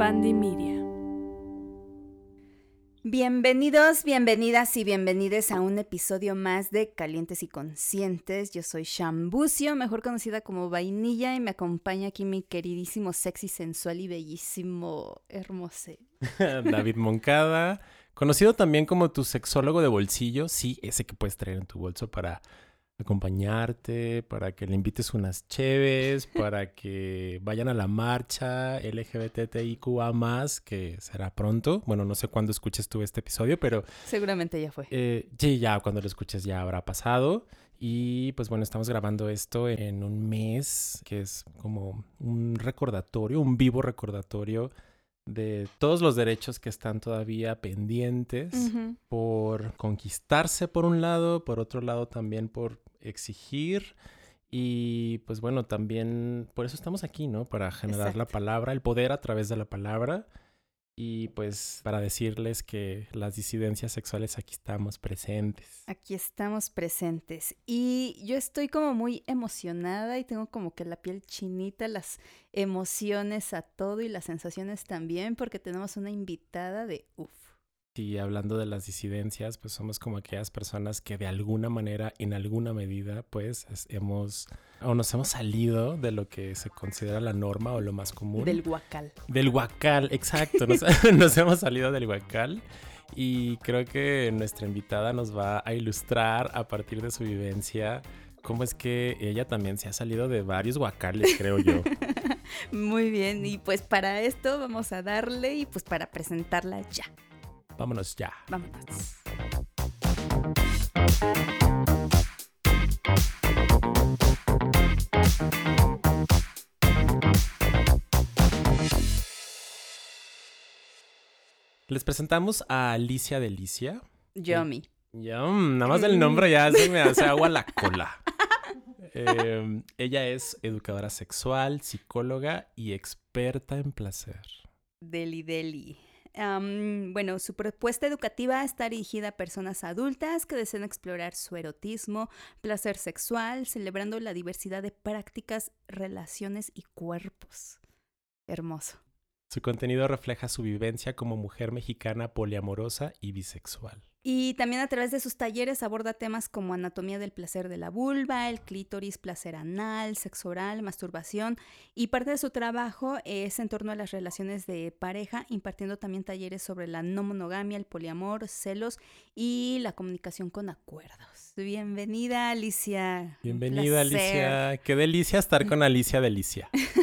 Media. Bienvenidos, bienvenidas y bienvenides a un episodio más de Calientes y Conscientes. Yo soy Shambucio, mejor conocida como Vainilla, y me acompaña aquí mi queridísimo, sexy, sensual y bellísimo hermoso David Moncada, conocido también como tu sexólogo de bolsillo, sí, ese que puedes traer en tu bolso para acompañarte, para que le invites unas cheves, para que vayan a la marcha LGBTIQA más, que será pronto. Bueno, no sé cuándo escuches tú este episodio, pero... Seguramente ya fue. Eh, sí, ya cuando lo escuches ya habrá pasado. Y pues bueno, estamos grabando esto en un mes, que es como un recordatorio, un vivo recordatorio de todos los derechos que están todavía pendientes por conquistarse por un lado, por otro lado también por exigir y pues bueno, también por eso estamos aquí, ¿no? Para generar la palabra, el poder a través de la palabra y pues para decirles que las disidencias sexuales aquí estamos presentes. Aquí estamos presentes. Y yo estoy como muy emocionada y tengo como que la piel chinita, las emociones a todo y las sensaciones también, porque tenemos una invitada de uff. Y hablando de las disidencias, pues somos como aquellas personas que de alguna manera, en alguna medida, pues hemos o nos hemos salido de lo que se considera la norma o lo más común. Del huacal. Del huacal, exacto. Nos, nos hemos salido del huacal y creo que nuestra invitada nos va a ilustrar a partir de su vivencia cómo es que ella también se ha salido de varios huacales, creo yo. Muy bien, y pues para esto vamos a darle y pues para presentarla ya. Vámonos ya. Vámonos. Les presentamos a Alicia Delicia. Yomi. Yum, nada más del nombre ya se me hace agua la cola. Em, ella es educadora sexual, psicóloga y experta en placer. Deli Deli bueno, su propuesta educativa está dirigida a personas adultas que desean explorar su erotismo, placer sexual, celebrando la diversidad de prácticas, relaciones y cuerpos. Hermoso. Su contenido refleja su vivencia como mujer mexicana poliamorosa y bisexual. Y también a través de sus talleres aborda temas como anatomía del placer de la vulva, el clítoris, placer anal, sexo oral, masturbación. Y parte de su trabajo es en torno a las relaciones de pareja, impartiendo también talleres sobre la no monogamia, el poliamor, celos y la comunicación con acuerdos. Bienvenida, Alicia. Bienvenida, Alicia. Qué delicia estar con Alicia Delicia.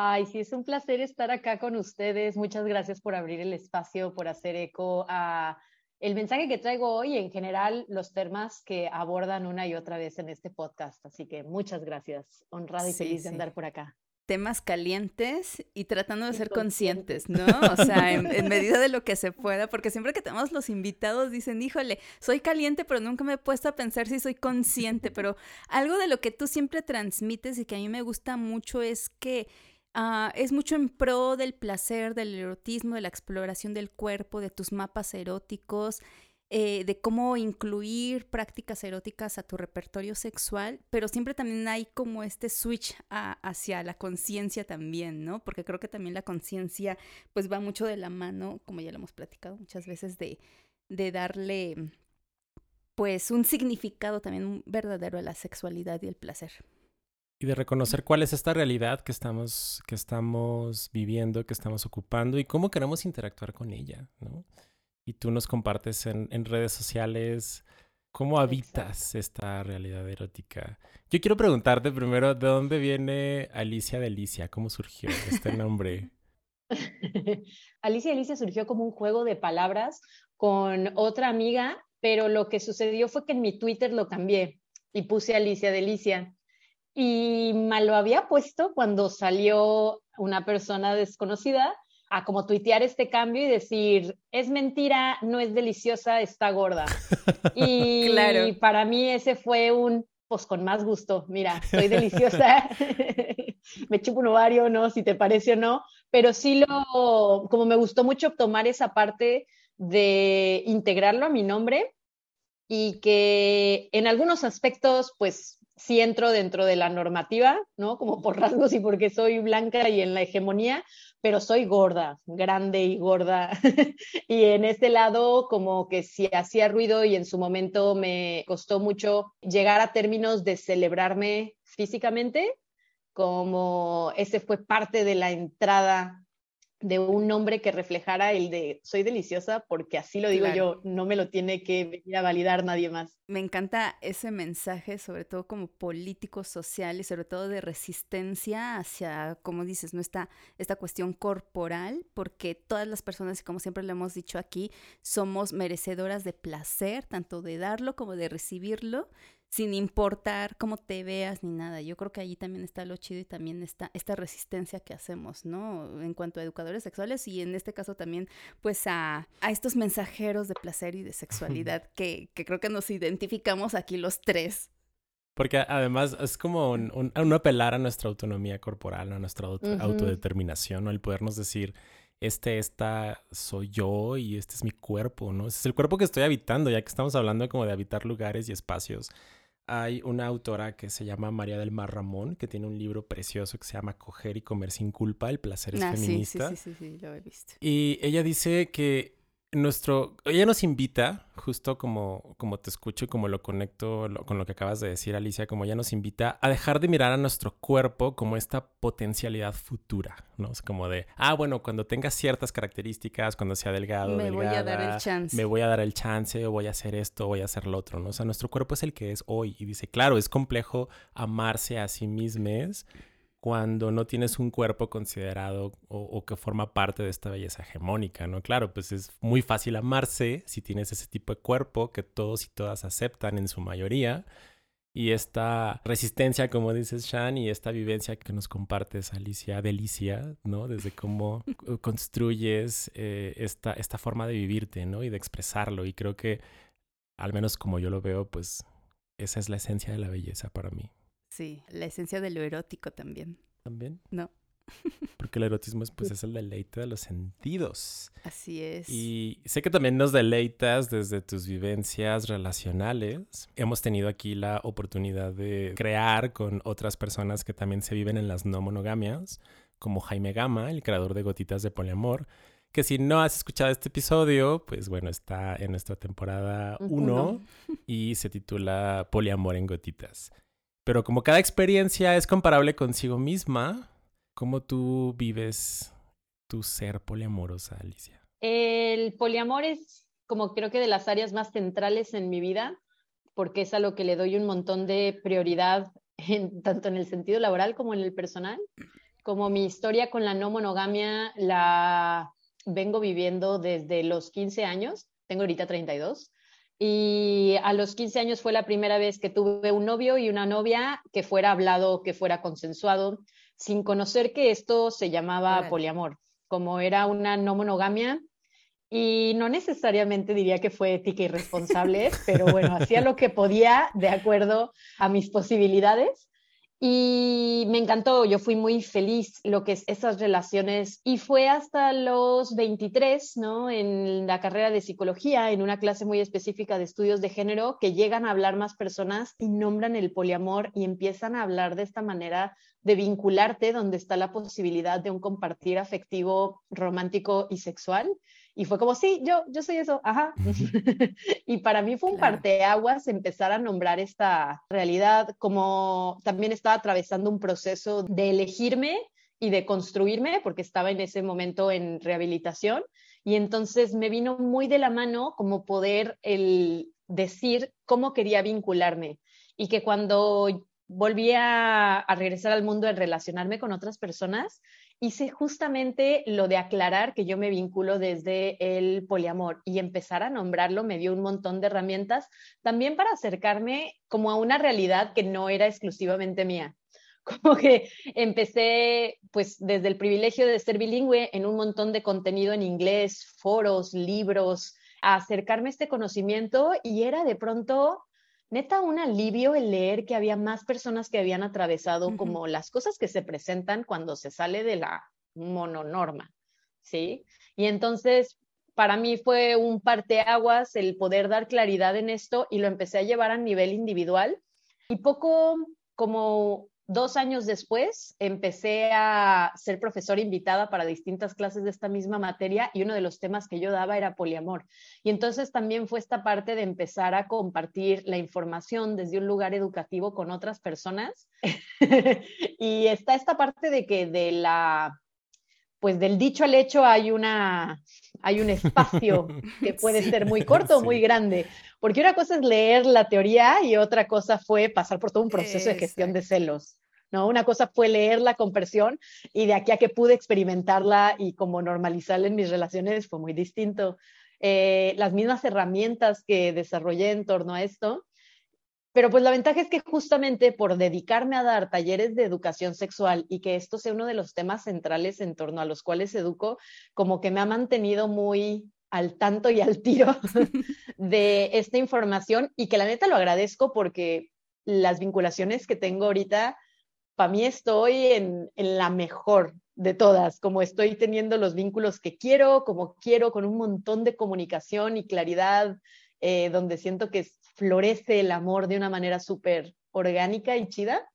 Ay, sí, es un placer estar acá con ustedes. Muchas gracias por abrir el espacio, por hacer eco a el mensaje que traigo hoy, en general, los temas que abordan una y otra vez en este podcast. Así que muchas gracias. Honrada y feliz de andar por acá. Temas calientes y tratando de ser conscientes, ¿no? O sea, en, en, medida de lo que se pueda, porque siempre que tenemos los invitados dicen, híjole, soy caliente, pero nunca me he puesto a pensar si soy consciente, pero algo de lo que tú siempre transmites y que a mí me gusta mucho es que Ah, es mucho en pro del placer, del erotismo, de la exploración del cuerpo, de tus mapas eróticos, eh, de cómo incluir prácticas eróticas a tu repertorio sexual, pero siempre también hay como este switch hacia la conciencia también, ¿no? Porque creo que también la conciencia pues va mucho de la mano, como ya lo hemos platicado muchas veces, de, de darle pues un significado también verdadero a la sexualidad y el placer y de reconocer cuál es esta realidad que estamos, que estamos viviendo, que estamos ocupando y cómo queremos interactuar con ella, ¿no? Y tú nos compartes en, en redes sociales cómo habitas esta realidad erótica. Yo quiero preguntarte primero, ¿de dónde viene Alicia Delicia? ¿Cómo surgió este nombre? Alicia Delicia surgió como un juego de palabras con otra amiga, pero lo que sucedió fue que en mi Twitter lo cambié y puse Alicia Delicia y me lo había puesto cuando salió una persona desconocida a como tuitear este cambio y decir, es mentira, no es deliciosa, está gorda. Y claro. para mí ese fue un, pues con más gusto, mira, soy deliciosa, me chupo un ovario, ¿no? Si te parece o no, pero sí lo, como me gustó mucho tomar esa parte de integrarlo a mi nombre y que en algunos aspectos, pues sí entro dentro de la normativa, ¿no? Como por rasgos y porque soy blanca y en la hegemonía, pero soy gorda, grande y gorda. y en este lado, como que si hacía ruido y en su momento me costó mucho llegar a términos de celebrarme físicamente, como ese fue parte de la entrada de un nombre que reflejara el de soy deliciosa porque así lo digo yo, no me lo tiene que venir a validar nadie más. Me encanta ese mensaje, sobre todo como político social y sobre todo de resistencia hacia, como dices, no esta, esta cuestión corporal, porque todas las personas, y como siempre lo hemos dicho aquí, somos merecedoras de placer, tanto de darlo como de recibirlo sin importar cómo te veas ni nada. Yo creo que allí también está lo chido y también está esta resistencia que hacemos, ¿no? En cuanto a educadores sexuales y en este caso también pues a, a estos mensajeros de placer y de sexualidad que, que, creo que nos identificamos aquí los tres. Porque además es como un, un, apelar a nuestra autonomía corporal, a nuestra autodeterminación, ¿no? El podernos decir, este, esta soy yo y este es mi cuerpo, ¿no? es el cuerpo que estoy habitando, ya que estamos hablando como de habitar lugares y espacios hay una autora que se llama María del Mar Ramón, que tiene un libro precioso que se llama Coger y comer sin culpa, el placer es ah, feminista. Sí, sí, sí, sí, lo he visto. Y ella dice que nuestro, ella nos invita, justo como, como te escucho y como lo conecto con lo que acabas de decir, Alicia, como ella nos invita a dejar de mirar a nuestro cuerpo como esta potencialidad futura, ¿no? Es como de, ah, bueno, cuando tenga ciertas características, cuando sea delgado, me voy a dar el chance. Me voy a dar el chance, o voy a hacer esto, voy a hacer lo otro, ¿no? O sea, nuestro cuerpo es el que es hoy. Y dice, claro, es complejo amarse a sí mismos cuando no tienes un cuerpo considerado o, que forma parte de esta belleza hegemónica, ¿no? Claro, pues es muy fácil amarse si tienes ese tipo de cuerpo que todos y todas aceptan en su mayoría. Y esta resistencia, como dices, Shan, y esta vivencia que nos compartes, Alicia, delicia, ¿no? Desde cómo construyes eh, esta, esta forma de vivirte, ¿no? Y de expresarlo. Y creo que, al menos como yo lo veo, pues esa es la esencia de la belleza para mí. Sí, la esencia de lo erótico también. ¿También? No. Porque el erotismo es, pues, es el deleite de los sentidos. Así es. Y sé que también nos deleitas desde tus vivencias relacionales. Hemos tenido aquí la oportunidad de crear con otras personas que también se viven en las no monogamias, como Jaime Gama, el creador de Gotitas de Poliamor, que si no has escuchado este episodio, pues bueno, está en nuestra temporada 1 y se titula Poliamor en Gotitas. Pero como cada experiencia es comparable consigo misma, ¿cómo tú vives tu ser poliamorosa, Alicia? El poliamor es como creo que de las áreas más centrales en mi vida, porque es a lo que le doy un montón de prioridad, tanto en el sentido laboral como en el personal. Como mi historia con la no monogamia la vengo viviendo desde los 15 años, tengo ahorita 32, y a los 15 años fue la primera vez que tuve un novio y una novia que fuera hablado, que fuera consensuado, sin conocer que esto se llamaba poliamor, como era una no monogamia. Y no necesariamente diría que fue ética y responsable, pero bueno, hacía lo que podía de acuerdo a mis posibilidades. Y me encantó, yo fui muy feliz lo que es esas relaciones y fue hasta los 23, ¿no? En la carrera de psicología, en una clase muy específica de estudios de género, que llegan a hablar más personas y nombran el poliamor y empiezan a hablar de esta manera de vincularte donde está la posibilidad de un compartir afectivo, romántico y sexual. Y fue como, sí, yo, yo soy eso, ajá. y para mí fue un parteaguas empezar a nombrar esta realidad, como también estaba atravesando un proceso de elegirme y de construirme, porque estaba en ese momento en rehabilitación. Y entonces me vino muy de la mano como poder el decir cómo quería vincularme. Y que cuando volví a, a regresar al mundo de relacionarme con otras personas, hice justamente lo de aclarar que yo me vinculo desde el poliamor y empezar a nombrarlo me dio un montón de herramientas también para acercarme como a una realidad que no era exclusivamente mía. Como que empecé pues desde el privilegio de ser bilingüe en un montón de contenido en inglés, foros, libros, a acercarme a este conocimiento y era de pronto neta un alivio el leer que había más personas que habían atravesado como las cosas que se presentan cuando se sale de la mononorma, ¿sí? Y entonces, para mí fue un parteaguas el poder dar claridad en esto y lo empecé a llevar a nivel individual Y poco como dos años después empecé a ser profesora invitada para distintas clases de esta misma materia y uno de los temas que yo daba era poliamor. Y entonces también fue esta parte de empezar a compartir la información desde un lugar educativo con otras personas. y está esta parte de que de la pues del dicho al hecho hay una hay un espacio que puede ser muy corto o muy grande, porque una cosa es leer la teoría y otra cosa fue pasar por todo un proceso de gestión de celos. ¿no? Una cosa fue leer la conversión y de aquí a que pude experimentarla y como normalizarla en mis relaciones fue muy distinto. Eh, las mismas herramientas que desarrollé en torno a esto, pero pues la ventaja es que justamente por dedicarme a dar talleres de educación sexual y que esto sea uno de los temas centrales en torno a los cuales educo, como que me ha mantenido muy al tanto y al tiro de esta información y que la neta lo agradezco porque las vinculaciones que tengo ahorita para mí estoy en, la mejor de todas, como estoy teniendo los vínculos que quiero, como quiero, con un montón de comunicación y claridad, eh, donde siento que florece el amor de una manera súper orgánica y chida.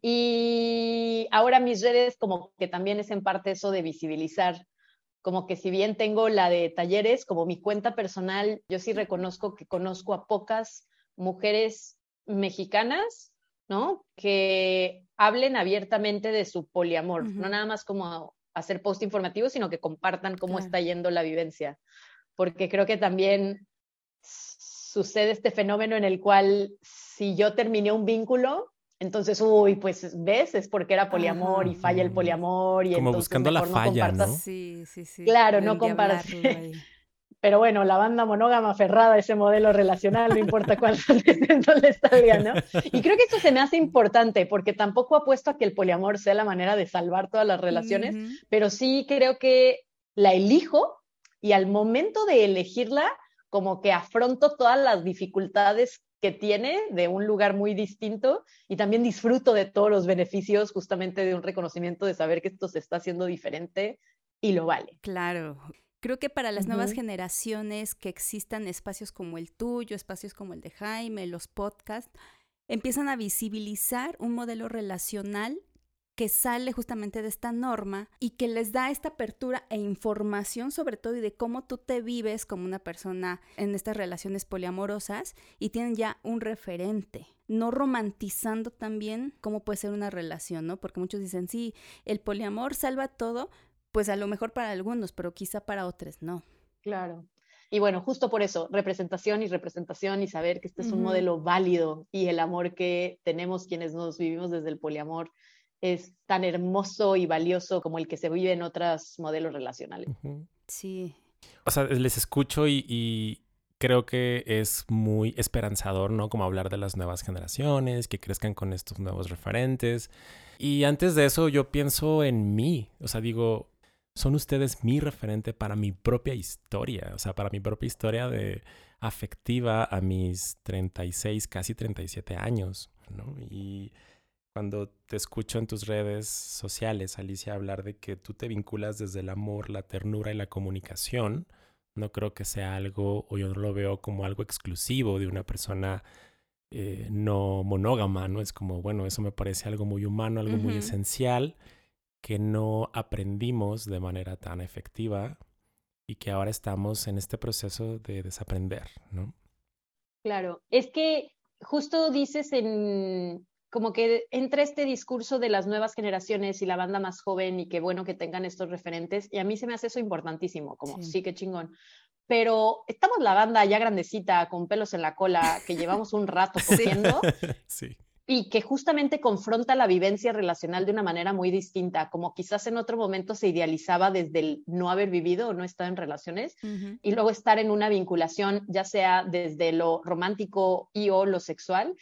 Y ahora mis redes como que también es en parte eso de visibilizar, como que si bien tengo la de talleres, como mi cuenta personal, yo sí reconozco que conozco a pocas mujeres mexicanas ¿no? Que hablen abiertamente de su poliamor, no nada más como hacer post informativo, sino que compartan cómo está yendo la vivencia, porque creo que también sucede este fenómeno en el cual si yo terminé un vínculo, entonces, uy, pues ves, es porque era poliamor y falla el poliamor y como buscando la falla, ¿no? Sí, sí, sí. Claro, no compartas. pero bueno, la banda monógama aferrada a ese modelo relacional, no importa cuál le salga, ¿no? Y creo que esto se me hace importante porque tampoco apuesto a que el poliamor sea la manera de salvar todas las relaciones, pero sí creo que la elijo y al momento de elegirla, como que afronto todas las dificultades que tiene de un lugar muy distinto y también disfruto de todos los beneficios justamente de un reconocimiento de saber que esto se está haciendo diferente y lo vale. Claro. Creo que para las nuevas generaciones que existan espacios como el tuyo, espacios como el de Jaime, los podcasts, empiezan a visibilizar un modelo relacional que sale justamente de esta norma y que les da esta apertura e información sobre todo y de cómo tú te vives como una persona en estas relaciones poliamorosas y tienen ya un referente, no romantizando también cómo puede ser una relación, ¿no? Porque muchos dicen, sí, el poliamor salva todo, pues a lo mejor para algunos, pero quizá para otros no. Claro. Y bueno, justo por eso, representación y representación y saber que este es un modelo válido y el amor que tenemos quienes nos vivimos desde el poliamor es tan hermoso y valioso como el que se vive en otros modelos relacionales. Sí. O sea, les escucho y, y, creo que es muy esperanzador, ¿no? Como hablar de las nuevas generaciones, que crezcan con estos nuevos referentes. Y antes de eso yo pienso en mí, o sea, digo, son ustedes mi referente para mi propia historia, o sea, para mi propia historia de afectiva a mis 36, casi 37 años, ¿no? Y cuando te escucho en tus redes sociales, Alicia, hablar de que tú te vinculas desde el amor, la ternura y la comunicación, no creo que sea algo, o yo no lo veo como algo exclusivo de una persona eh, no monógama, ¿no? Es como, bueno, eso me parece algo muy humano, algo muy esencial que no aprendimos de manera tan efectiva y que ahora estamos en este proceso de desaprender, ¿no? Claro, es que justo dices en como que entre este discurso de las nuevas generaciones y la banda más joven y qué bueno que tengan estos referentes y a mí se me hace eso importantísimo, como sí, sí que chingón. Pero estamos la banda ya grandecita con pelos en la cola que llevamos un rato cogiendo. sí y que justamente confronta la vivencia relacional de una manera muy distinta, como quizás en otro momento se idealizaba desde el no haber vivido o no estar en relaciones y luego estar en una vinculación, ya sea desde lo romántico y o lo sexual,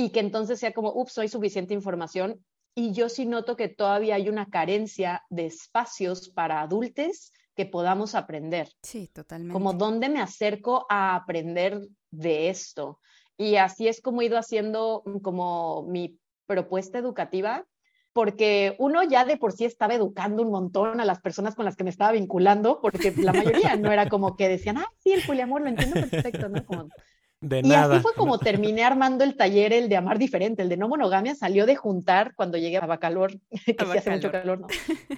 y que entonces sea como, ups, no hay suficiente información. Y yo sí noto que todavía hay una carencia de espacios para adultos que podamos aprender. Sí, totalmente. Como dónde me acerco a aprender de esto. Y así es como he ido haciendo como mi propuesta educativa, porque uno ya de por sí estaba educando un montón a las personas con las que me estaba vinculando, porque la mayoría no era como que decían, ah, sí, el poliamor lo entiendo perfecto, ¿no? Como De y nada. así fue como terminé armando el taller, el de amar diferente, el de no monogamia, salió de juntar cuando llegué a Bacalor, que sí hace mucho calor, ¿no?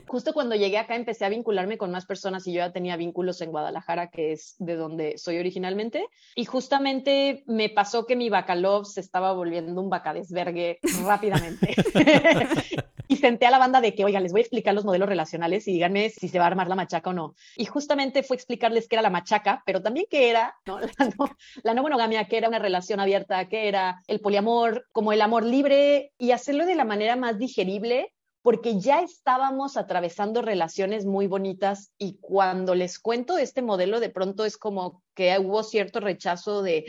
Justo cuando llegué acá empecé a vincularme con más personas y yo ya tenía vínculos en Guadalajara, que es de donde soy originalmente, y justamente me pasó que mi Bacalov se estaba volviendo un bacadesvergue rápidamente. y senté a la banda de que, oiga, les voy a explicar los modelos relacionales y díganme si se va a armar la machaca o no. Y justamente fue explicarles qué era la machaca, pero también qué era ¿no? La, no, la no monogamia, qué era una relación abierta, qué era el poliamor, como el amor libre y hacerlo de la manera más digerible porque ya estábamos atravesando relaciones muy bonitas y cuando les cuento este modelo de pronto es como que hubo cierto rechazo de,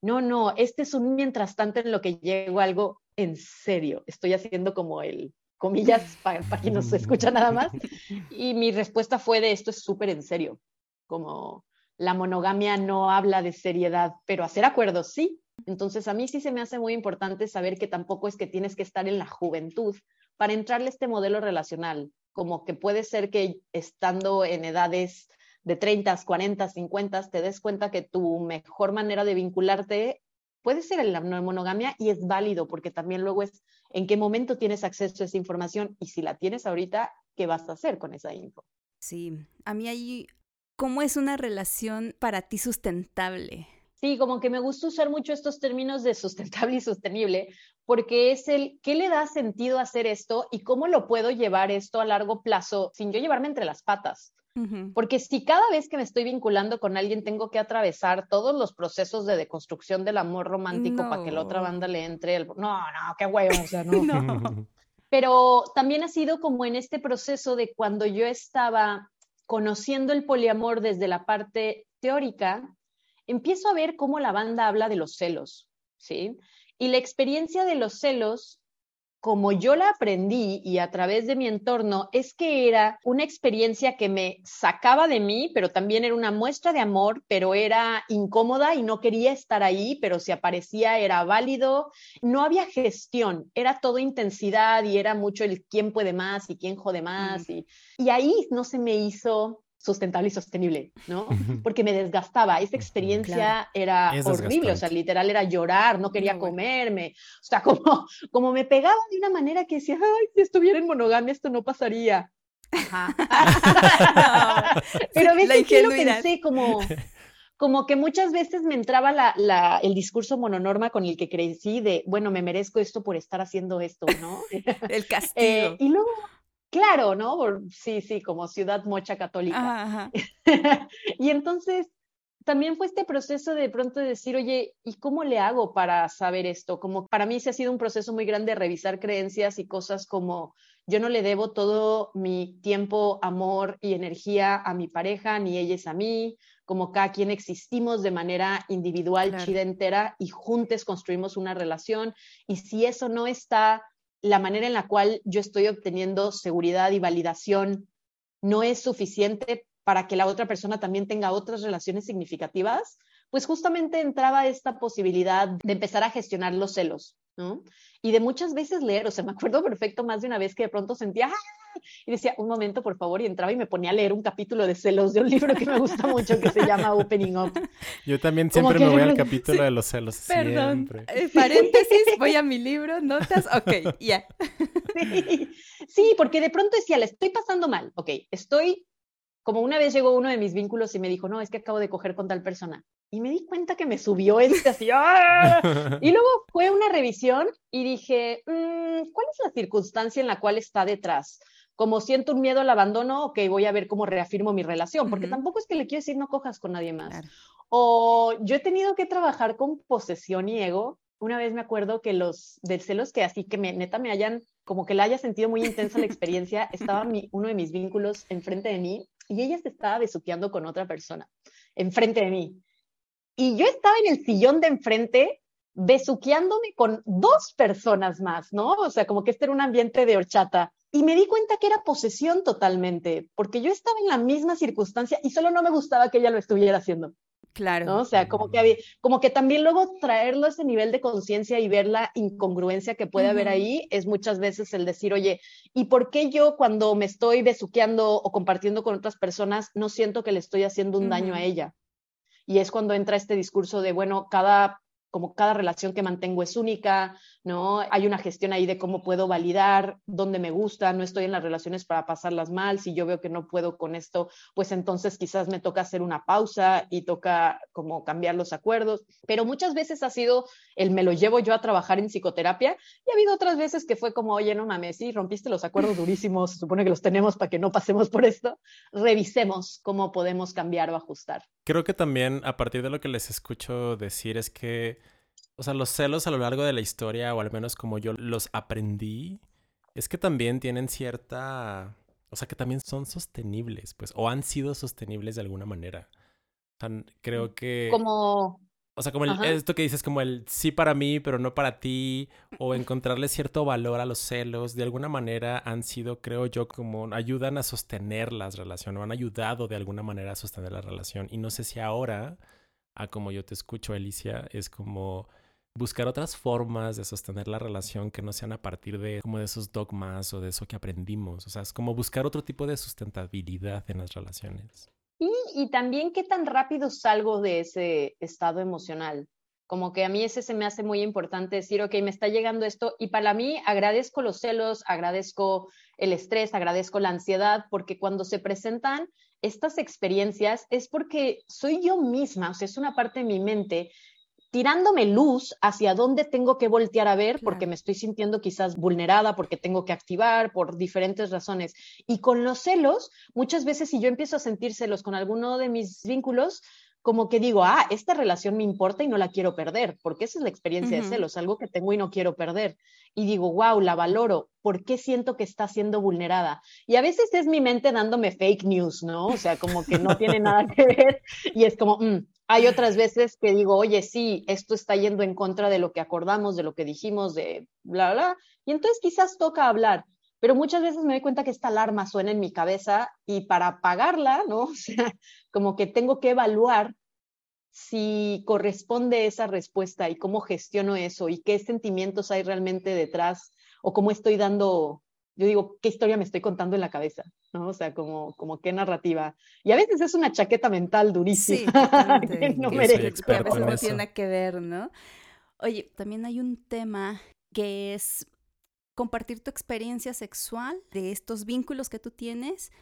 no, no, este es un mientras tanto en lo que llego a algo en serio, estoy haciendo como el, comillas, para, para quien nos escucha nada más, y mi respuesta fue de esto es súper en serio, como la monogamia no habla de seriedad, pero hacer acuerdos sí. Entonces a mí sí se me hace muy importante saber que tampoco es que tienes que estar en la juventud para entrarle a este modelo relacional, como que puede ser que estando en edades de 30, 40, 50, te des cuenta que tu mejor manera de vincularte puede ser en la monogamia y es válido porque también luego es en qué momento tienes acceso a esa información y si la tienes ahorita, ¿qué vas a hacer con esa info? Sí, a mí ahí, ¿cómo es una relación para ti sustentable? Sí, como que me gusta usar mucho estos términos de sustentable y sostenible, porque es el qué le da sentido hacer esto y cómo lo puedo llevar esto a largo plazo sin yo llevarme entre las patas. Porque si cada vez que me estoy vinculando con alguien tengo que atravesar todos los procesos de deconstrucción del amor romántico no. para que la otra banda le entre el... No, no, qué huevo, o sea, no. no. Pero también ha sido como en este proceso de cuando yo estaba conociendo el poliamor desde la parte teórica, empiezo a ver cómo la banda habla de los celos, ¿sí? Y la experiencia de los celos como yo la aprendí y a través de mi entorno, es que era una experiencia que me sacaba de mí, pero también era una muestra de amor, pero era incómoda y no quería estar ahí, pero si aparecía era válido. No había gestión, era todo intensidad y era mucho el quién puede más y quién jode más. Mm. Y, y ahí no se me hizo sustentable y sostenible, ¿no? Porque me desgastaba. Esa experiencia claro. era es horrible, o sea, literal era llorar, no quería no, comerme, o sea, como, como me pegaba de una manera que decía, ay, si estuviera en monogamia esto no pasaría. Ajá. no. Pero ves que lo pensé como, como que muchas veces me entraba la, la, el discurso mononorma con el que crecí de, bueno, me merezco esto por estar haciendo esto, ¿no? el castigo. Eh, y luego Claro, ¿no? Sí, sí, como ciudad mocha católica. Ajá, ajá. y entonces también fue este proceso de pronto de decir, oye, ¿y cómo le hago para saber esto? Como para mí se ha sido un proceso muy grande de revisar creencias y cosas como yo no le debo todo mi tiempo, amor y energía a mi pareja, ni ella es a mí, como cada quien existimos de manera individual, claro. chida entera, y juntos construimos una relación. Y si eso no está la manera en la cual yo estoy obteniendo seguridad y validación no es suficiente para que la otra persona también tenga otras relaciones significativas, pues justamente entraba esta posibilidad de empezar a gestionar los celos, ¿no? Y de muchas veces leer, o sea, me acuerdo perfecto más de una vez que de pronto sentía. Y decía, un momento, por favor, y entraba y me ponía a leer un capítulo de celos de un libro que me gusta mucho que se llama Opening Up. Yo también siempre me voy al capítulo sí. de los celos. Perdón, siempre. Eh, paréntesis, voy a mi libro, notas, ok, ya. Yeah. Sí. sí, porque de pronto decía, la estoy pasando mal, ok, estoy, como una vez llegó uno de mis vínculos y me dijo, no, es que acabo de coger con tal persona. Y me di cuenta que me subió este así, ¡ah! Y luego fue una revisión y dije, mmm, ¿cuál es la circunstancia en la cual está detrás? Como siento un miedo al abandono, ok, voy a ver cómo reafirmo mi relación, porque uh -huh. tampoco es que le quiero decir no cojas con nadie más. Claro. O yo he tenido que trabajar con posesión y ego. Una vez me acuerdo que los del celos que así que me, neta me hayan, como que la haya sentido muy intensa la experiencia, estaba mi, uno de mis vínculos enfrente de mí y ella se estaba besuqueando con otra persona enfrente de mí. Y yo estaba en el sillón de enfrente besuqueándome con dos personas más, ¿no? O sea, como que este era un ambiente de horchata. Y me di cuenta que era posesión totalmente, porque yo estaba en la misma circunstancia y solo no me gustaba que ella lo estuviera haciendo. Claro. ¿no? O sea, como que, había, como que también luego traerlo a ese nivel de conciencia y ver la incongruencia que puede uh -huh. haber ahí es muchas veces el decir, oye, ¿y por qué yo cuando me estoy besuqueando o compartiendo con otras personas no siento que le estoy haciendo un uh -huh. daño a ella? y es cuando entra este discurso de, bueno, cada como cada relación que mantengo es única, ¿no? Hay una gestión ahí de cómo puedo validar, dónde me gusta, no estoy en las relaciones para pasarlas mal, si yo veo que no puedo con esto, pues entonces quizás me toca hacer una pausa y toca como cambiar los acuerdos, pero muchas veces ha sido el me lo llevo yo a trabajar en psicoterapia y ha habido otras veces que fue como, oye, no mames, sí, rompiste los acuerdos durísimos, supone que los tenemos para que no pasemos por esto, revisemos cómo podemos cambiar o ajustar. Creo que también a partir de lo que les escucho decir es que o sea, los celos a lo largo de la historia, o al menos como yo los aprendí, es que también tienen cierta... O sea, que también son sostenibles, pues, o han sido sostenibles de alguna manera. O sea, creo que... Como... O sea, como esto que dices, como el sí para mí, pero no para ti, o encontrarle cierto valor a los celos, de alguna manera han sido, creo yo, como ayudan a sostener las relaciones, o han ayudado de alguna manera a sostener la relación. Y no sé si ahora, a como yo te escucho, Alicia, es como buscar otras formas de sostener la relación que no sean a partir de como de esos dogmas o de eso que aprendimos. O sea, es como buscar otro tipo de sustentabilidad en las relaciones. Y, también qué tan rápido salgo de ese estado emocional. Como que a mí ese se me hace muy importante decir, ok, me está llegando esto y para mí agradezco los celos, agradezco el estrés, agradezco la ansiedad, porque cuando se presentan estas experiencias es porque soy yo misma, o sea, es una parte de mi mente tirándome luz hacia dónde tengo que voltear a ver porque me estoy sintiendo quizás vulnerada, porque tengo que activar por diferentes razones. Y con los celos, muchas veces si yo empiezo a sentir celos con alguno de mis vínculos, como que digo, ah, esta relación me importa y no la quiero perder, porque esa es la experiencia de celos, algo que tengo y no quiero perder. Y digo, wow, la valoro, ¿por qué siento que está siendo vulnerada? Y a veces es mi mente dándome fake news, ¿no? O sea, como que no tiene nada que ver y es como, mm, hay otras veces que digo, oye, sí, esto está yendo en contra de lo que acordamos, de lo que dijimos, de bla, bla, y entonces quizás toca hablar, pero muchas veces me doy cuenta que esta alarma suena en mi cabeza y para apagarla, ¿no? O sea, como que tengo que evaluar si corresponde esa respuesta y cómo gestiono eso y qué sentimientos hay realmente detrás o cómo estoy dando yo digo, ¿qué historia me estoy contando en la cabeza? ¿no? O sea, como, como qué narrativa. Y a veces es una chaqueta mental durísima. Sí, que no merece. Que a veces no tiene que ver, ¿no? Oye, también hay un tema que es compartir tu experiencia sexual de estos vínculos que tú tienes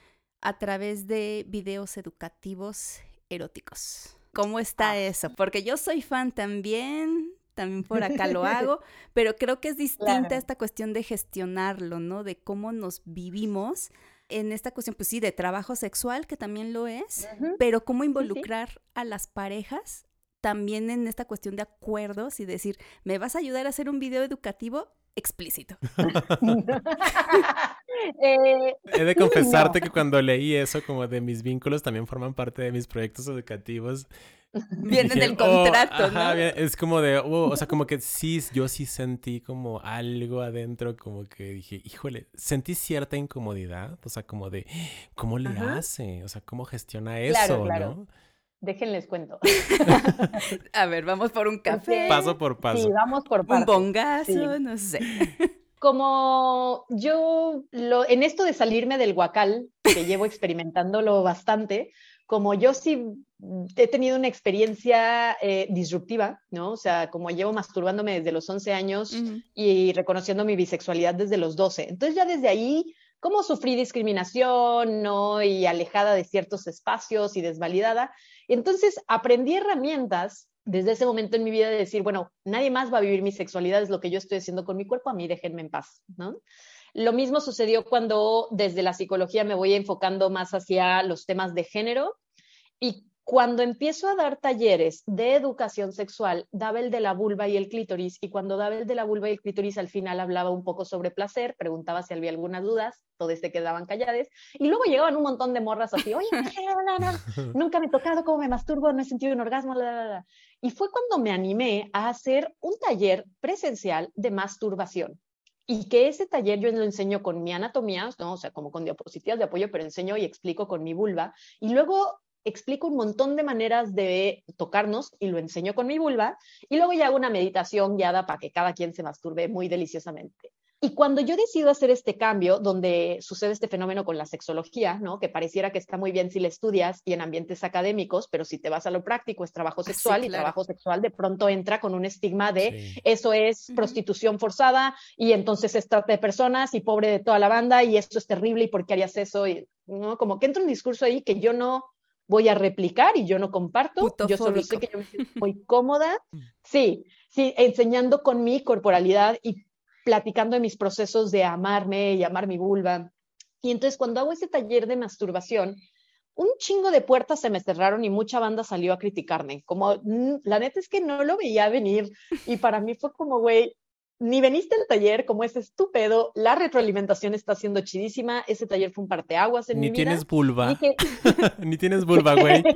a través de videos educativos eróticos. ¿Cómo está ah. eso? Porque yo soy fan también también por acá lo hago, pero creo que es distinta esta cuestión de gestionarlo, ¿no? De cómo nos vivimos en esta cuestión, pues sí, de trabajo sexual, que también lo es, pero cómo involucrar a las parejas también en esta cuestión de acuerdos y decir, ¿me vas a ayudar a hacer un video educativo? Explícito. Eh, He de confesarte que cuando leí eso, como de mis vínculos, también forman parte de mis proyectos educativos. Vienen del oh, contrato, ¿no? Es como de, oh", o sea, como que sí, yo sí sentí como algo adentro, como que dije, híjole, sentí cierta incomodidad, o sea, como de, ¿cómo le hace? O sea, ¿cómo gestiona eso, no? Déjenles cuento. A ver, vamos por un café. Paso por paso. Sí, vamos por partes. Un bongazo, no sé. Como yo, lo, en esto de salirme del guacal, que llevo experimentándolo bastante, como yo sí he tenido una experiencia eh, disruptiva, ¿no? O sea, como llevo masturbándome desde los 11 años y reconociendo mi bisexualidad desde los 12. Entonces ya desde ahí, como sufrí discriminación, ¿no? Y alejada de ciertos espacios y desvalidada. Entonces aprendí herramientas desde ese momento en mi vida de decir, bueno, nadie más va a vivir mi sexualidad, es lo que yo estoy haciendo con mi cuerpo, a mí déjenme en paz, ¿no? Lo mismo sucedió cuando desde la psicología me voy enfocando más hacia los temas de género y cuando empiezo a dar talleres de educación sexual, daba el de la vulva y el clítoris, y cuando daba el de la vulva y el clítoris, al final hablaba un poco sobre placer, preguntaba si había algunas dudas, todos se quedaban calladas, y luego llegaban un montón de morras así, oye, nunca me he tocado, cómo me masturbo, no he sentido un orgasmo, y fue cuando me animé a hacer un taller presencial de masturbación. Y que ese taller yo lo enseño con mi anatomía, ¿no? o sea, como con diapositivas de apoyo, pero enseño y explico con mi vulva. Y luego explico un montón de maneras de tocarnos y lo enseño con mi vulva y luego ya hago una meditación guiada para que cada quien se masturbe muy deliciosamente. Y cuando yo decido hacer este cambio, donde sucede este fenómeno con la sexología, ¿no? Que pareciera que está muy bien si la estudias y en ambientes académicos, pero si te vas a lo práctico es trabajo ah, sexual y trabajo sexual de pronto entra con un estigma de eso es prostitución forzada y entonces es trata de personas y pobre de toda la banda y esto es terrible y por qué harías eso, y, ¿no? Como que entra un discurso ahí que yo no voy a replicar y yo no comparto, yo solo sé que yo me siento muy cómoda, mm. sí, sí, enseñando con mi corporalidad y platicando de mis procesos de amarme y amar mi vulva. Y entonces cuando hago ese taller de masturbación, un chingo de puertas se me cerraron y mucha banda salió a criticarme. Como, mm, la neta es que no lo veía venir. Y para mí fue como, güey, ni veniste al taller, como es estúpido, la retroalimentación está siendo chidísima, ese taller fue un parteaguas en ni mi vida. Tienes vulva. ni tienes vulva, güey.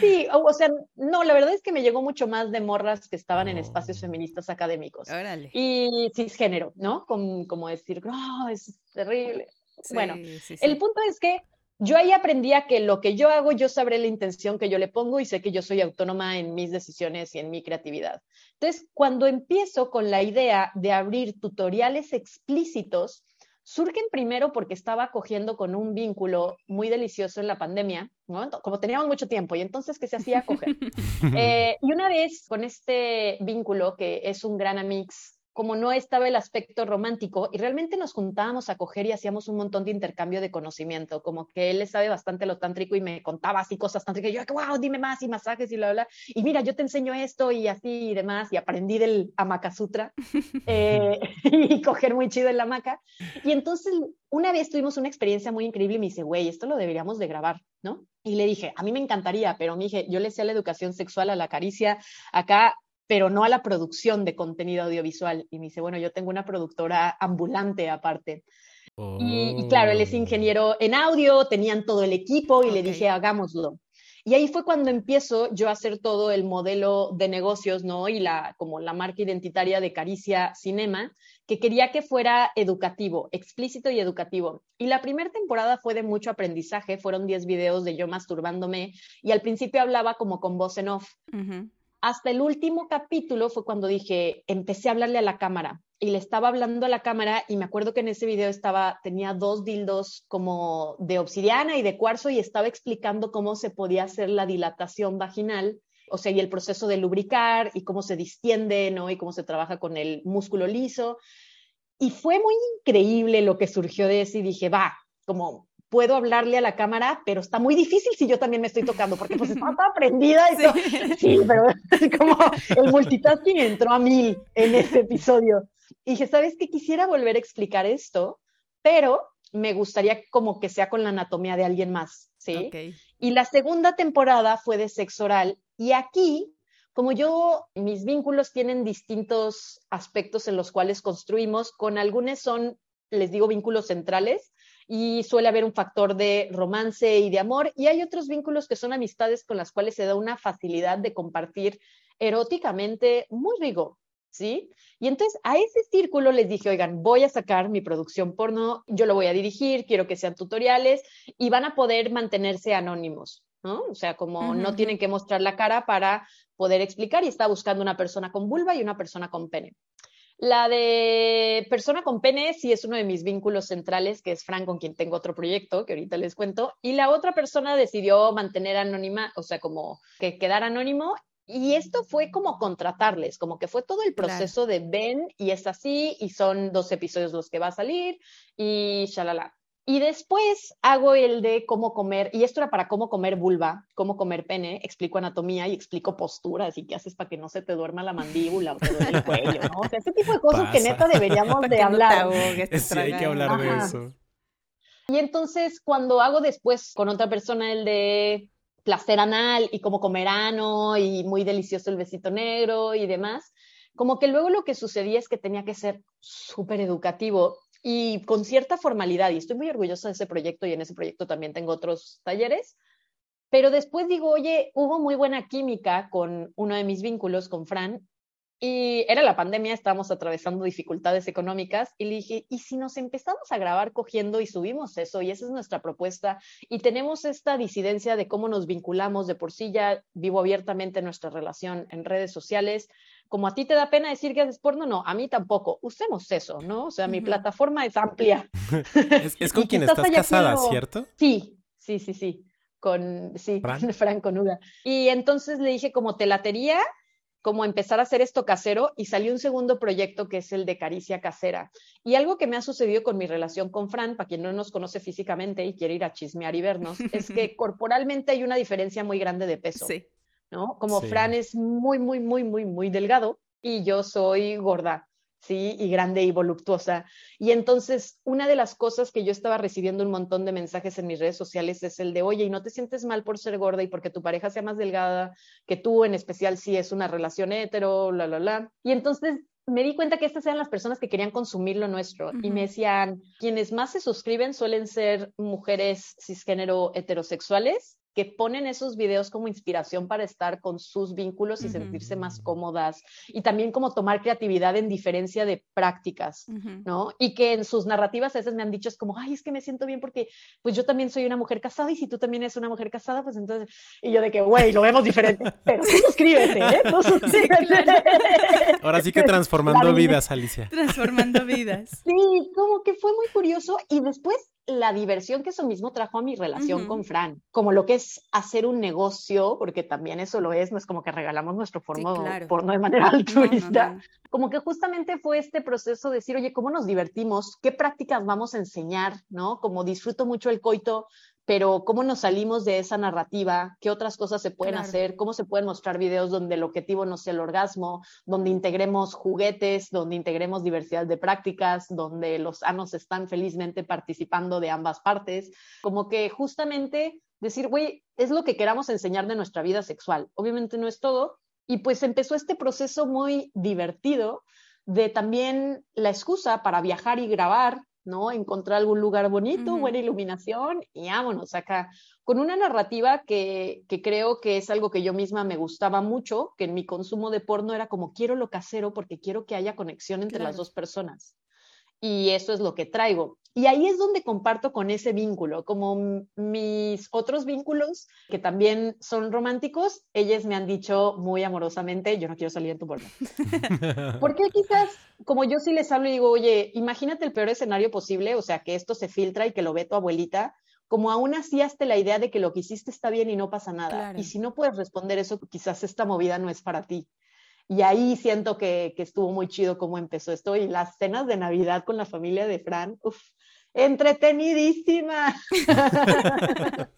Sí, o, sea, no, la verdad es que me llegó mucho más de morras que estaban en espacios oh. feministas académicos. Órale. Y cisgénero, ¿no? Como, como decir, no, es terrible. bueno, el punto es que yo ahí aprendía que lo que yo hago, yo sabré la intención que yo le pongo y sé que yo soy autónoma en mis decisiones y en mi creatividad. Entonces, cuando empiezo con la idea de abrir tutoriales explícitos, surgen primero porque estaba cogiendo con un vínculo muy delicioso en la pandemia, como teníamos mucho tiempo y entonces que se hacía coger. Eh, y una vez con este vínculo, que es un gran amix como no estaba el aspecto romántico y realmente nos juntábamos a coger y hacíamos un montón de intercambio de conocimiento, como que él le sabe bastante lo tántrico y me contaba así cosas tántricas, y yo, wow, dime más y masajes y bla, bla, y mira, yo te enseño esto y así y demás, y aprendí del Amaka Sutra eh, y coger muy chido en la hamaca. Y entonces una vez tuvimos una experiencia muy increíble y me dice, güey, esto lo deberíamos de grabar, ¿no? Y le dije, a mí me encantaría, pero me dije, yo le sé a la educación sexual, a la caricia, acá pero no a la producción de contenido audiovisual. Y me dice, bueno, yo tengo una productora ambulante aparte. Y, claro, él es oh. ingeniero en audio, tenían todo el equipo y le dije, hagámoslo. Y ahí fue cuando empiezo yo a hacer todo el modelo de negocios, ¿no? Y la, como la marca identitaria de Caricia Cinema, que quería que fuera educativo, explícito y educativo. Y la primera temporada fue de mucho aprendizaje, fueron 10 videos de yo masturbándome y al principio hablaba como con voz en off hasta el último capítulo fue cuando dije, empecé a hablarle a la cámara y le estaba hablando a la cámara y me acuerdo que en ese video estaba, tenía dos dildos como de obsidiana y de cuarzo y estaba explicando cómo se podía hacer la dilatación vaginal, o sea, y el proceso de lubricar y cómo se distiende, ¿no? Y cómo se trabaja con el músculo liso. Y fue muy increíble lo que surgió de eso y dije, va, como puedo hablarle a la cámara, pero está muy difícil si yo también me estoy tocando, porque pues estaba toda prendida. Y sí. pero como el multitasking entró a mil en ese episodio. Y dije, ¿sabes qué? Quisiera volver a explicar esto, pero me gustaría como que sea con la anatomía de alguien más, ¿sí? Y la segunda temporada fue de sexo oral y aquí, como yo, mis vínculos tienen distintos aspectos en los cuales construimos, con algunos son, les digo, vínculos centrales, y suele haber un factor de romance y de amor y hay otros vínculos que son amistades con las cuales se da una facilidad de compartir eróticamente muy rico, ¿sí? Y entonces a ese círculo les dije, oigan, voy a sacar mi producción porno, yo lo voy a dirigir, quiero que sean tutoriales y van a poder mantenerse anónimos, ¿no? O sea, como no tienen que mostrar la cara para poder explicar y está buscando una persona con vulva y una persona con pene. La de persona con pene sí es uno de mis vínculos centrales, que es Frank, con quien tengo otro proyecto, que ahorita les cuento. Y la otra persona decidió mantener anónima, o sea, como que quedar anónimo. Y esto fue como contratarles, como que fue todo el proceso de ven y es así, y son dos episodios los que va a salir, y shalala. Y después hago el de cómo comer, y esto era para cómo comer vulva, cómo comer pene, explico anatomía y explico posturas y qué haces para que no se te duerma la mandíbula o te duele el cuello, ¿no? O sea, ese tipo de cosas que neta deberíamos de hablar. sí, hay que hablar de eso. Y entonces cuando hago después con otra persona el de placer anal y cómo comer ano y muy delicioso el besito negro y demás, como que luego lo que sucedía es que tenía que ser súper educativo y con cierta formalidad, y estoy muy orgullosa de ese proyecto y en ese proyecto también tengo otros talleres, pero después digo, oye, hubo muy buena química con uno de mis vínculos, con Fran, y era la pandemia, estábamos atravesando dificultades económicas y le dije, ¿y si nos empezamos a grabar cogiendo y subimos eso? Y esa es nuestra propuesta. Y tenemos esta disidencia de cómo nos vinculamos, de por sí ya vivo abiertamente nuestra relación en redes sociales, como a ti te da pena decir que haces porno, no, a mí tampoco. Usemos eso, ¿no? O sea, mi plataforma es amplia. es, con quien estás casada, ¿cierto? Sí, sí, sí, sí. Con, sí, Fran, con Uda. Y entonces le dije como te latería, como empezar a hacer esto casero y salió un segundo proyecto que es el de Caricia Casera. Y algo que me ha sucedido con mi relación con Fran, para quien no nos conoce físicamente y quiere ir a chismear y vernos, es que corporalmente hay una diferencia muy grande de peso. Sí. ¿no? Como Fran es muy, muy, muy, muy, muy delgado y yo soy gorda, ¿sí? Y grande y voluptuosa. Y entonces, una de las cosas que yo estaba recibiendo un montón de mensajes en mis redes sociales es el de, oye, ¿y no te sientes mal por ser gorda y porque tu pareja sea más delgada que tú, en especial si es una relación hetero, la, la, la? Y entonces me di cuenta que estas eran las personas que querían consumir lo nuestro y me decían, quienes más se suscriben suelen ser mujeres cisgénero heterosexuales que ponen esos videos como inspiración para estar con sus vínculos y sentirse más cómodas y también como tomar creatividad en diferencia de prácticas, ¿no? Y que en sus narrativas a veces me han dicho es como, ay, es que me siento bien porque pues yo también soy una mujer casada y si tú también eres una mujer casada, pues entonces, y yo de que, güey, lo vemos diferente, pero tú suscríbete, ¿eh? Tú suscríbete. Ahora sí que transformando vidas, Alicia. Transformando vidas. Sí, como que fue muy curioso y después la diversión que eso mismo trajo a mi relación con Fran, como lo que es hacer un negocio, porque también eso lo es, no es como que regalamos nuestro forno, porno de manera altruista, como que justamente fue este proceso de decir, oye, ¿cómo nos divertimos? ¿Qué prácticas vamos a enseñar? ¿No? Como disfruto mucho el coito, pero cómo nos salimos de esa narrativa, qué otras cosas se pueden hacer, cómo se pueden mostrar videos donde el objetivo no sea el orgasmo, donde integremos juguetes, donde integremos diversidad de prácticas, donde los anos están felizmente participando de ambas partes, como que justamente decir, güey, es lo que queramos enseñar de nuestra vida sexual. Obviamente no es todo, y pues empezó este proceso muy divertido de también la excusa para viajar y grabar ¿no? Encontrar algún lugar bonito, buena iluminación y vámonos acá. Con una narrativa que, que, creo que es algo que yo misma me gustaba mucho, que en mi consumo de porno era como quiero lo casero porque quiero que haya conexión entre las dos personas y eso es lo que traigo. Y ahí es donde comparto con ese vínculo, como mis otros vínculos que también son románticos, ellas me han dicho muy amorosamente, yo no quiero salir en tu porno. Porque quizás, como yo sí les hablo y digo, oye, imagínate el peor escenario posible, o sea, que esto se filtra y que lo ve tu abuelita, como aún así hasta la idea de que lo que hiciste está bien y no pasa nada. Y si no puedes responder eso, quizás esta movida no es para ti. Y ahí siento que, estuvo muy chido cómo empezó esto. Y las cenas de Navidad con la familia de Fran, uff, entretenidísima.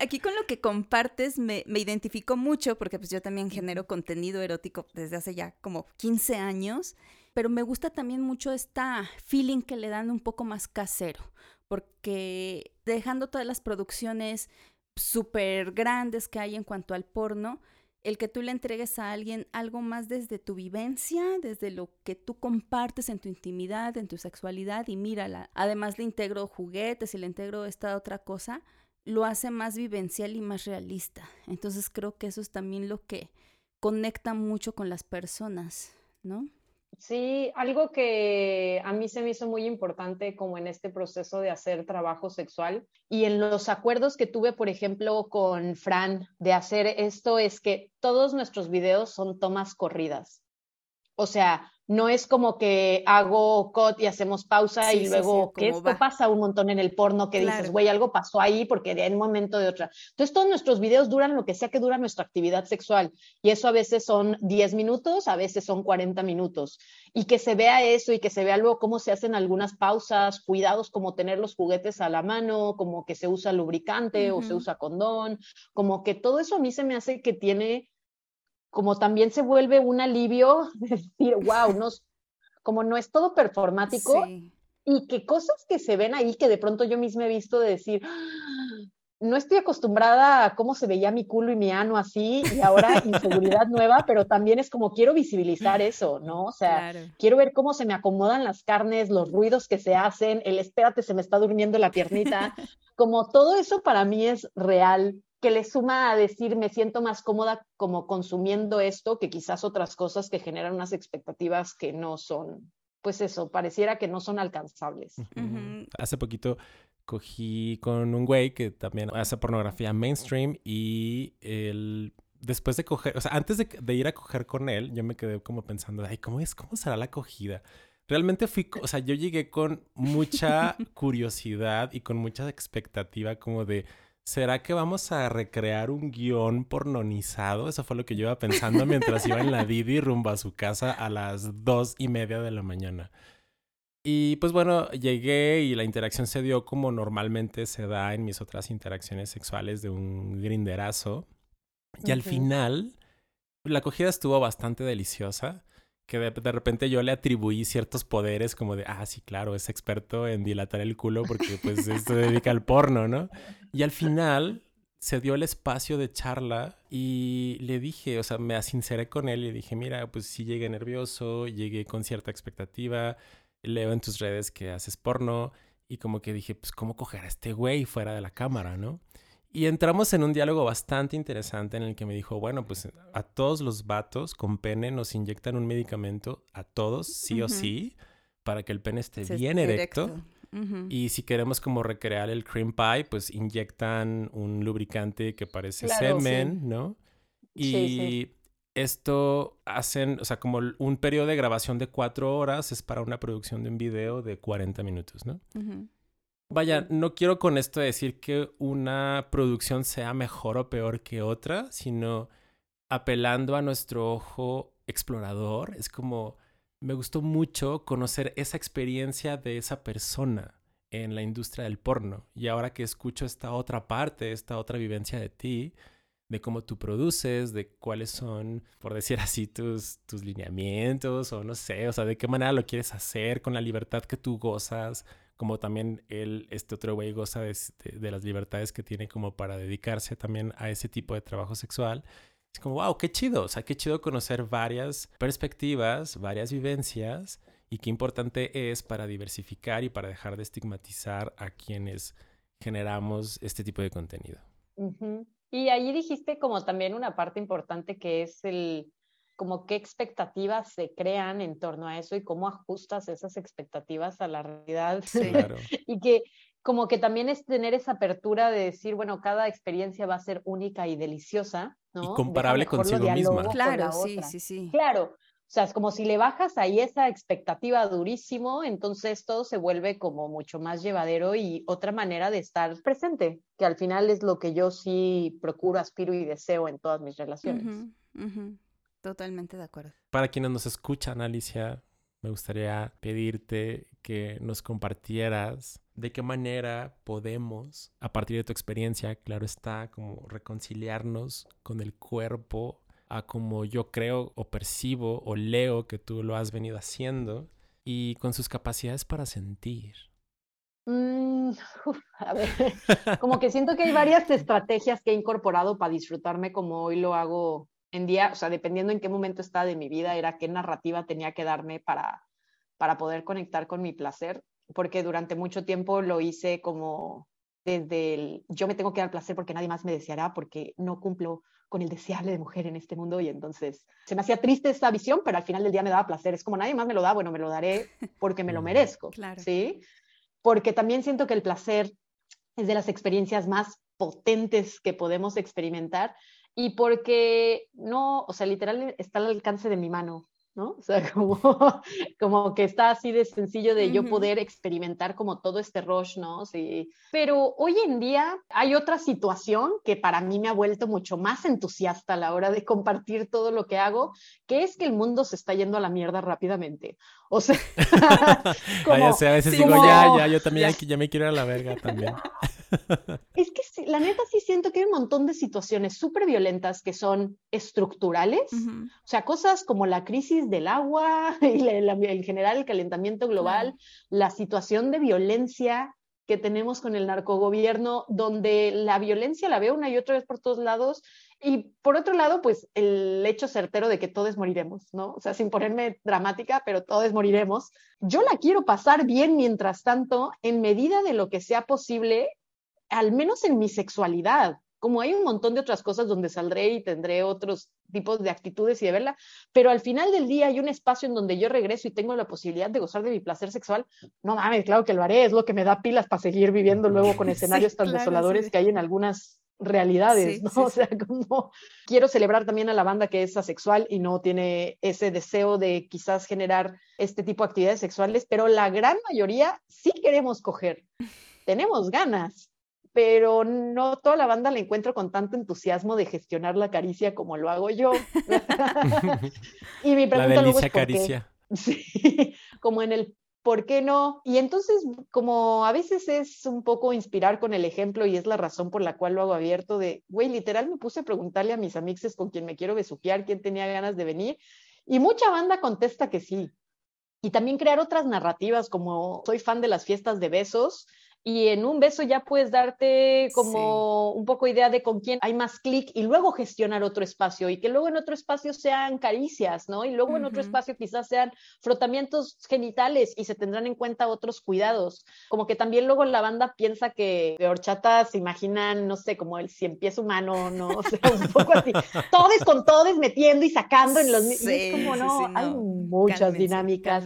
Aquí con lo que compartes me, me identifico mucho porque pues yo también genero contenido erótico desde hace ya como 15 años, pero me gusta también mucho esta feeling que le dan un poco más casero, porque dejando todas las producciones súper grandes que hay en cuanto al porno, el que tú le entregues a alguien algo más desde tu vivencia, desde lo que tú compartes en tu intimidad, en tu sexualidad y mírala. Además le integro juguetes y le integro esta otra cosa, lo hace más vivencial y más realista. Entonces creo que eso es también lo que conecta mucho con las personas, ¿no? Sí, algo que a mí se me hizo muy importante como en este proceso de hacer trabajo sexual y en los acuerdos que tuve, por ejemplo, con Fran de hacer esto es que todos nuestros videos son tomas corridas. O sea, no es como que hago cut y hacemos pausa y luego que esto pasa un montón en el porno que dices, güey, algo pasó ahí porque de un momento de otra. Entonces todos nuestros videos duran lo que sea que dura nuestra actividad sexual y eso a veces son 10 minutos, a veces son 40 minutos. Y que se vea eso y que se vea luego cómo se hacen algunas pausas, cuidados como tener los juguetes a la mano, como que se usa lubricante o se usa condón, como que todo eso a mí se me hace que tiene como también se vuelve un alivio de decir, wow, no, como no es todo performático y que cosas que se ven ahí que de pronto yo misma he visto de decir, ah, no estoy acostumbrada a cómo se veía mi culo y mi ano así y ahora inseguridad nueva, pero también es como quiero visibilizar eso, ¿no? O sea, quiero ver cómo se me acomodan las carnes, los ruidos que se hacen, el espérate, se me está durmiendo la piernita, como todo eso para mí es real que le suma a decir me siento más cómoda como consumiendo esto que quizás otras cosas que generan unas expectativas que no son, pues eso, pareciera que no son alcanzables. Hace poquito cogí con un güey que también hace pornografía mainstream y él después de coger, o sea, antes de, ir a coger con él, yo me quedé como pensando, ay, ¿cómo es? ¿Cómo será la acogida? Realmente fui, o sea, yo llegué con mucha curiosidad y con mucha expectativa como de, ¿será que vamos a recrear un guion pornonizado? Eso fue lo que yo iba pensando mientras iba en la Didi rumbo a su casa a las dos y media de la mañana. Y pues bueno, llegué y la interacción se dio como normalmente se da en mis otras interacciones sexuales de un grinderazo. Y al final, la acogida estuvo bastante deliciosa, que de, repente yo le atribuí ciertos poderes como de, ah, sí, claro, es experto en dilatar el culo porque pues esto dedica al porno, ¿no? Y al final se dio el espacio de charla y le dije, o sea, me asinceré con él y dije, mira, pues sí llegué nervioso, llegué con cierta expectativa, leo en tus redes que haces porno y como que dije, pues, ¿cómo coger a este güey fuera de la cámara, no? Y entramos en un diálogo bastante interesante en el que me dijo, bueno, pues a todos los vatos con pene nos inyectan un medicamento, a todos, sí o sí, para que el pene esté bien erecto. Y si queremos como recrear el cream pie, pues inyectan un lubricante que parece semen, ¿no? Y esto hacen, o sea, como un periodo de grabación de cuatro horas es para una producción de un video de 40 minutos, ¿no? Vaya, no quiero con esto decir que una producción sea mejor o peor que otra, sino apelando a nuestro ojo explorador. Es como, me gustó mucho conocer esa experiencia de esa persona en la industria del porno. Y ahora que escucho esta otra parte, esta otra vivencia de ti, de cómo tú produces, de cuáles son, por decir así, tus, tus lineamientos o no sé, o sea, de qué manera lo quieres hacer con la libertad que tú gozas, como también él, este otro güey goza de, de, las libertades que tiene como para dedicarse también a ese tipo de trabajo sexual. Es como, wow, qué chido, o sea, qué chido conocer varias perspectivas, varias vivencias y qué importante es para diversificar y para dejar de estigmatizar a quienes generamos este tipo de contenido. Y ahí dijiste como también una parte importante que es el, como qué expectativas se crean en torno a eso y cómo ajustas esas expectativas a la realidad. Sí, claro. y que como que también es tener esa apertura de decir, bueno, cada experiencia va a ser única y deliciosa, ¿no? Y comparable consigo misma. Claro, sí, sí, sí. Claro, o sea, es como si le bajas ahí esa expectativa durísimo, entonces todo se vuelve como mucho más llevadero y otra manera de estar presente, que al final es lo que yo sí procuro, aspiro y deseo en todas mis relaciones. Totalmente de acuerdo. Para quienes nos escuchan, Alicia, me gustaría pedirte que nos compartieras de qué manera podemos, a partir de tu experiencia, claro está, como reconciliarnos con el cuerpo a como yo creo o percibo o leo que tú lo has venido haciendo y con sus capacidades para sentir. Mm, a ver, como que siento que hay varias estrategias que he incorporado para disfrutarme como hoy lo hago en día, o sea, dependiendo en qué momento está de mi vida, era qué narrativa tenía que darme para, para poder conectar con mi placer, porque durante mucho tiempo lo hice como desde el yo me tengo que dar placer porque nadie más me deseará, porque no cumplo con el deseable de mujer en este mundo y entonces se me hacía triste esa visión, pero al final del día me daba placer. Es como nadie más me lo da, bueno, me lo daré porque me lo merezco, ¿sí? Porque también siento que el placer es de las experiencias más potentes que podemos experimentar y porque no, o sea, literal está al alcance de mi mano. ¿no? O sea, como, como que está así de sencillo de yo poder experimentar como todo este rush, ¿no? Sí. Pero hoy en día hay otra situación que para mí me ha vuelto mucho más entusiasta a la hora de compartir todo lo que hago, que es que el mundo se está yendo a la mierda rápidamente. O sea, como, a veces digo, ya, ya, yo también ya. ya me quiero ir a la verga también. Es que la neta sí siento que hay un montón de situaciones súper violentas que son estructurales, o sea, cosas como la crisis del agua y en general el calentamiento global, la situación de violencia que tenemos con el narcogobierno, donde la violencia la veo una y otra vez por todos lados, y por otro lado, pues el hecho certero de que todos moriremos, ¿no? O sea, sin ponerme dramática, pero todos moriremos. Yo la quiero pasar bien mientras tanto, en medida de lo que sea posible, al menos en mi sexualidad, como hay un montón de otras cosas donde saldré y tendré otros tipos de actitudes y de verla, pero al final del día hay un espacio en donde yo regreso y tengo la posibilidad de gozar de mi placer sexual, no mames, claro que lo haré, es lo que me da pilas para seguir viviendo luego con escenarios tan desoladores que hay en algunas realidades, ¿no? O sea, como quiero celebrar también a la banda que es asexual y no tiene ese deseo de quizás generar este tipo de actividades sexuales, pero la gran mayoría sí queremos coger, tenemos ganas, pero no toda la banda la encuentro con tanto entusiasmo de gestionar la caricia como lo hago yo. y mi pregunta la delicia caricia. Sí, como en el ¿por qué no? Y entonces, como a veces es un poco inspirar con el ejemplo y es la razón por la cual lo hago abierto de, güey, literal me puse a preguntarle a mis amixes con quien me quiero besuquear, quién tenía ganas de venir, y mucha banda contesta que sí. Y también crear otras narrativas, como soy fan de las fiestas de besos, y en un beso ya puedes darte como un poco idea de con quién hay más clic y luego gestionar otro espacio y que luego en otro espacio sean caricias, ¿no? Y luego en otro espacio quizás sean frotamientos genitales y se tendrán en cuenta otros cuidados. Como que también luego la banda piensa que de horchata se imaginan, no sé, como el cien pies humano, ¿no? O sea, un poco así. todos con todos metiendo y sacando en los... Sí, es como, no, hay muchas dinámicas.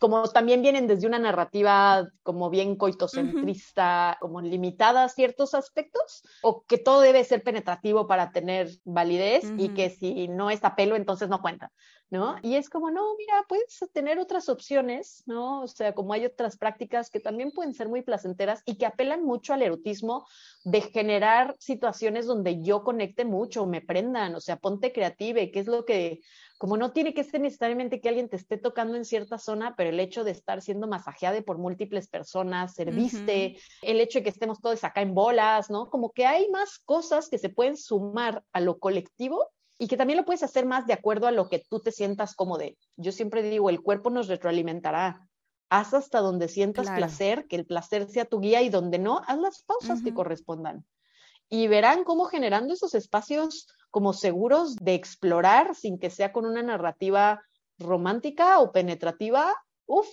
Como también vienen desde una narrativa como bien coitocentrista como limitada a ciertos aspectos, o que todo debe ser penetrativo para tener validez y que si no está pelo, entonces no cuenta, ¿no? Y es como, no, mira, puedes tener otras opciones, ¿no? O sea, como hay otras prácticas que también pueden ser muy placenteras y que apelan mucho al erotismo de generar situaciones donde yo conecte mucho, me prendan, o sea, ponte creativa, que es lo que como no tiene que ser necesariamente que alguien te esté tocando en cierta zona, pero el hecho de estar siendo masajeada por múltiples personas, serviste, el hecho de que estemos todos acá en bolas, ¿no? Como que hay más cosas que se pueden sumar a lo colectivo y que también lo puedes hacer más de acuerdo a lo que tú te sientas cómodo. Yo siempre digo, el cuerpo nos retroalimentará. Haz hasta donde sientas placer, que el placer sea tu guía y donde no, haz las pausas que correspondan. Y verán cómo generando esos espacios como seguros de explorar sin que sea con una narrativa romántica o penetrativa, uff,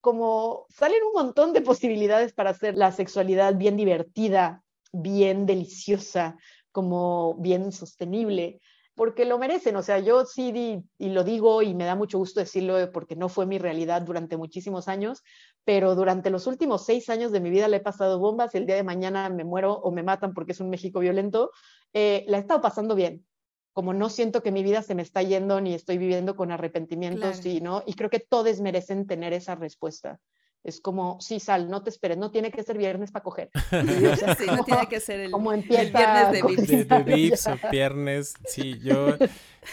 como salen un montón de posibilidades para hacer la sexualidad bien divertida, bien deliciosa, como bien sostenible, porque lo merecen. O sea, yo sí di, y lo digo y me da mucho gusto decirlo porque no fue mi realidad durante muchísimos años, pero durante los últimos seis años de mi vida le he pasado bombas y el día de mañana me muero o me matan porque es un México violento, eh, la he estado pasando bien. Como no siento que mi vida se me está yendo ni estoy viviendo con arrepentimientos, y, ¿no? y creo que todos merecen tener esa respuesta. Es como, sí, sal, no te esperes, no tiene que ser viernes para coger. sí, no tiene que ser el, como el viernes de Vips. De, Vips o viernes, sí, yo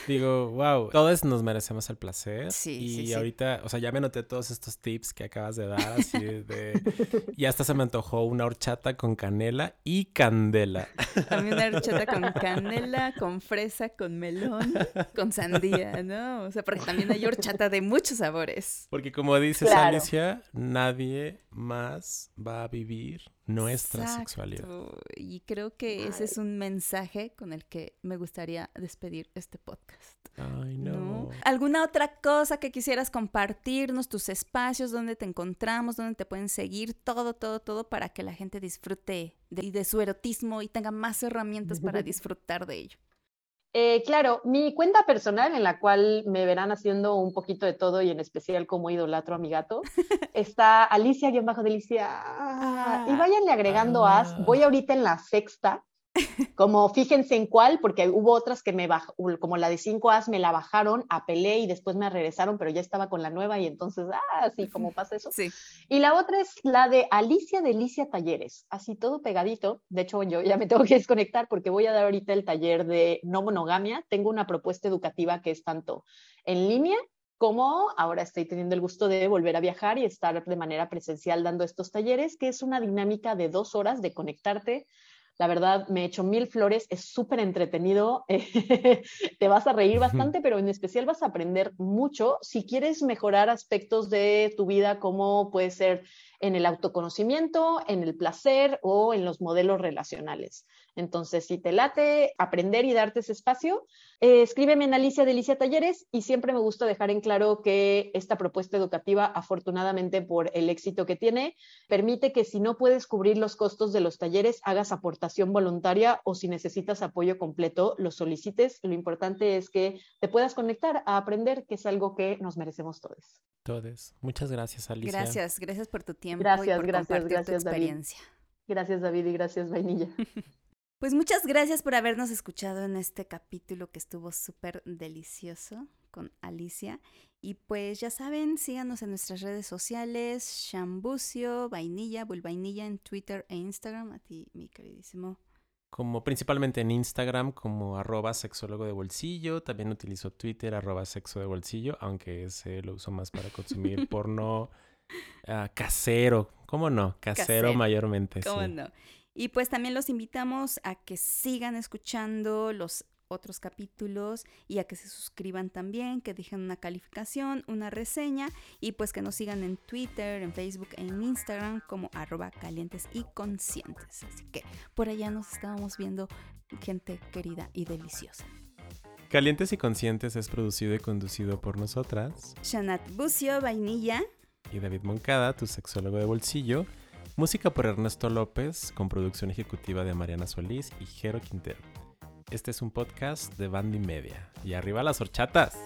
digo, wow, todos nos merecemos el placer. Sí, y ahorita, o sea, ya me noté todos estos tips que acabas de dar, así de... Y hasta se me antojó una horchata con canela y candela. También una horchata con canela, con fresa, con melón, con sandía, ¿no? O sea, porque también hay horchata de muchos sabores. Porque como dices, Alicia, nadie más va a vivir nuestra sexualidad. Y creo que ese es un mensaje con el que me gustaría despedir este podcast. Ay, no. ¿Alguna otra cosa que quisieras compartirnos, tus espacios, donde te encontramos, donde te pueden seguir, todo, todo, todo para que la gente disfrute de, de su erotismo y tenga más herramientas para disfrutar de ello? Eh, claro, mi cuenta personal en la cual me verán haciendo un poquito de todo y en especial como idolatro a mi gato, está Alicia-Delicia. y ah, váyanle agregando as. Voy ah. ahorita en la sexta como fíjense en cuál, porque hubo otras que me bajó, como la de 5As me la bajaron, apelé y después me regresaron, pero ya estaba con la nueva y entonces, ah, sí, como pasa eso. Sí. Y la otra es la de Alicia Delicia Talleres, así todo pegadito. De hecho, yo ya me tengo que desconectar porque voy a dar ahorita el taller de no monogamia. Tengo una propuesta educativa que es tanto en línea como ahora estoy teniendo el gusto de volver a viajar y estar de manera presencial dando estos talleres, que es una dinámica de dos horas de conectarte la verdad, me he hecho mil flores, es súper entretenido, te vas a reír bastante, pero en especial vas a aprender mucho si quieres mejorar aspectos de tu vida, como puede ser en el autoconocimiento, en el placer o en los modelos relacionales. Entonces, si te late aprender y darte ese espacio, eh, escríbeme en Alicia Delicia Talleres y siempre me gusta dejar en claro que esta propuesta educativa, afortunadamente por el éxito que tiene, permite que si no puedes cubrir los costos de los talleres, hagas aportación voluntaria o si necesitas apoyo completo, lo solicites. Lo importante es que te puedas conectar a aprender, que es algo que nos merecemos todos. Todos. Muchas gracias, Alicia. Gracias, gracias por tu tiempo gracias, y por gracias, compartir gracias, tu experiencia. David. Gracias, David, y gracias, Vainilla. Pues muchas gracias por habernos escuchado en este capítulo que estuvo súper delicioso con Alicia. Y pues ya saben, síganos en nuestras redes sociales, Shambucio, Vainilla, Vulvainilla en Twitter e Instagram. A ti, mi queridísimo. Como principalmente en Instagram como arroba sexólogo de bolsillo. También utilizo Twitter arroba sexo de bolsillo, aunque ese lo uso más para consumir porno uh, casero. ¿Cómo no? Casero, casero. mayormente. ¿Cómo sí. no? Y pues también los invitamos a que sigan escuchando los otros capítulos y a que se suscriban también, que dejen una calificación, una reseña y pues que nos sigan en Twitter, en Facebook, en Instagram como arroba calientes y conscientes. Así que por allá nos estábamos viendo gente querida y deliciosa. Calientes y Conscientes es producido y conducido por nosotras. Shanat Bucio, Vainilla. Y David Moncada, tu sexólogo de bolsillo. Música por Ernesto López, con producción ejecutiva de Mariana Solís y Jero Quintero. Este es un podcast de Banda y Media. Y arriba las horchatas.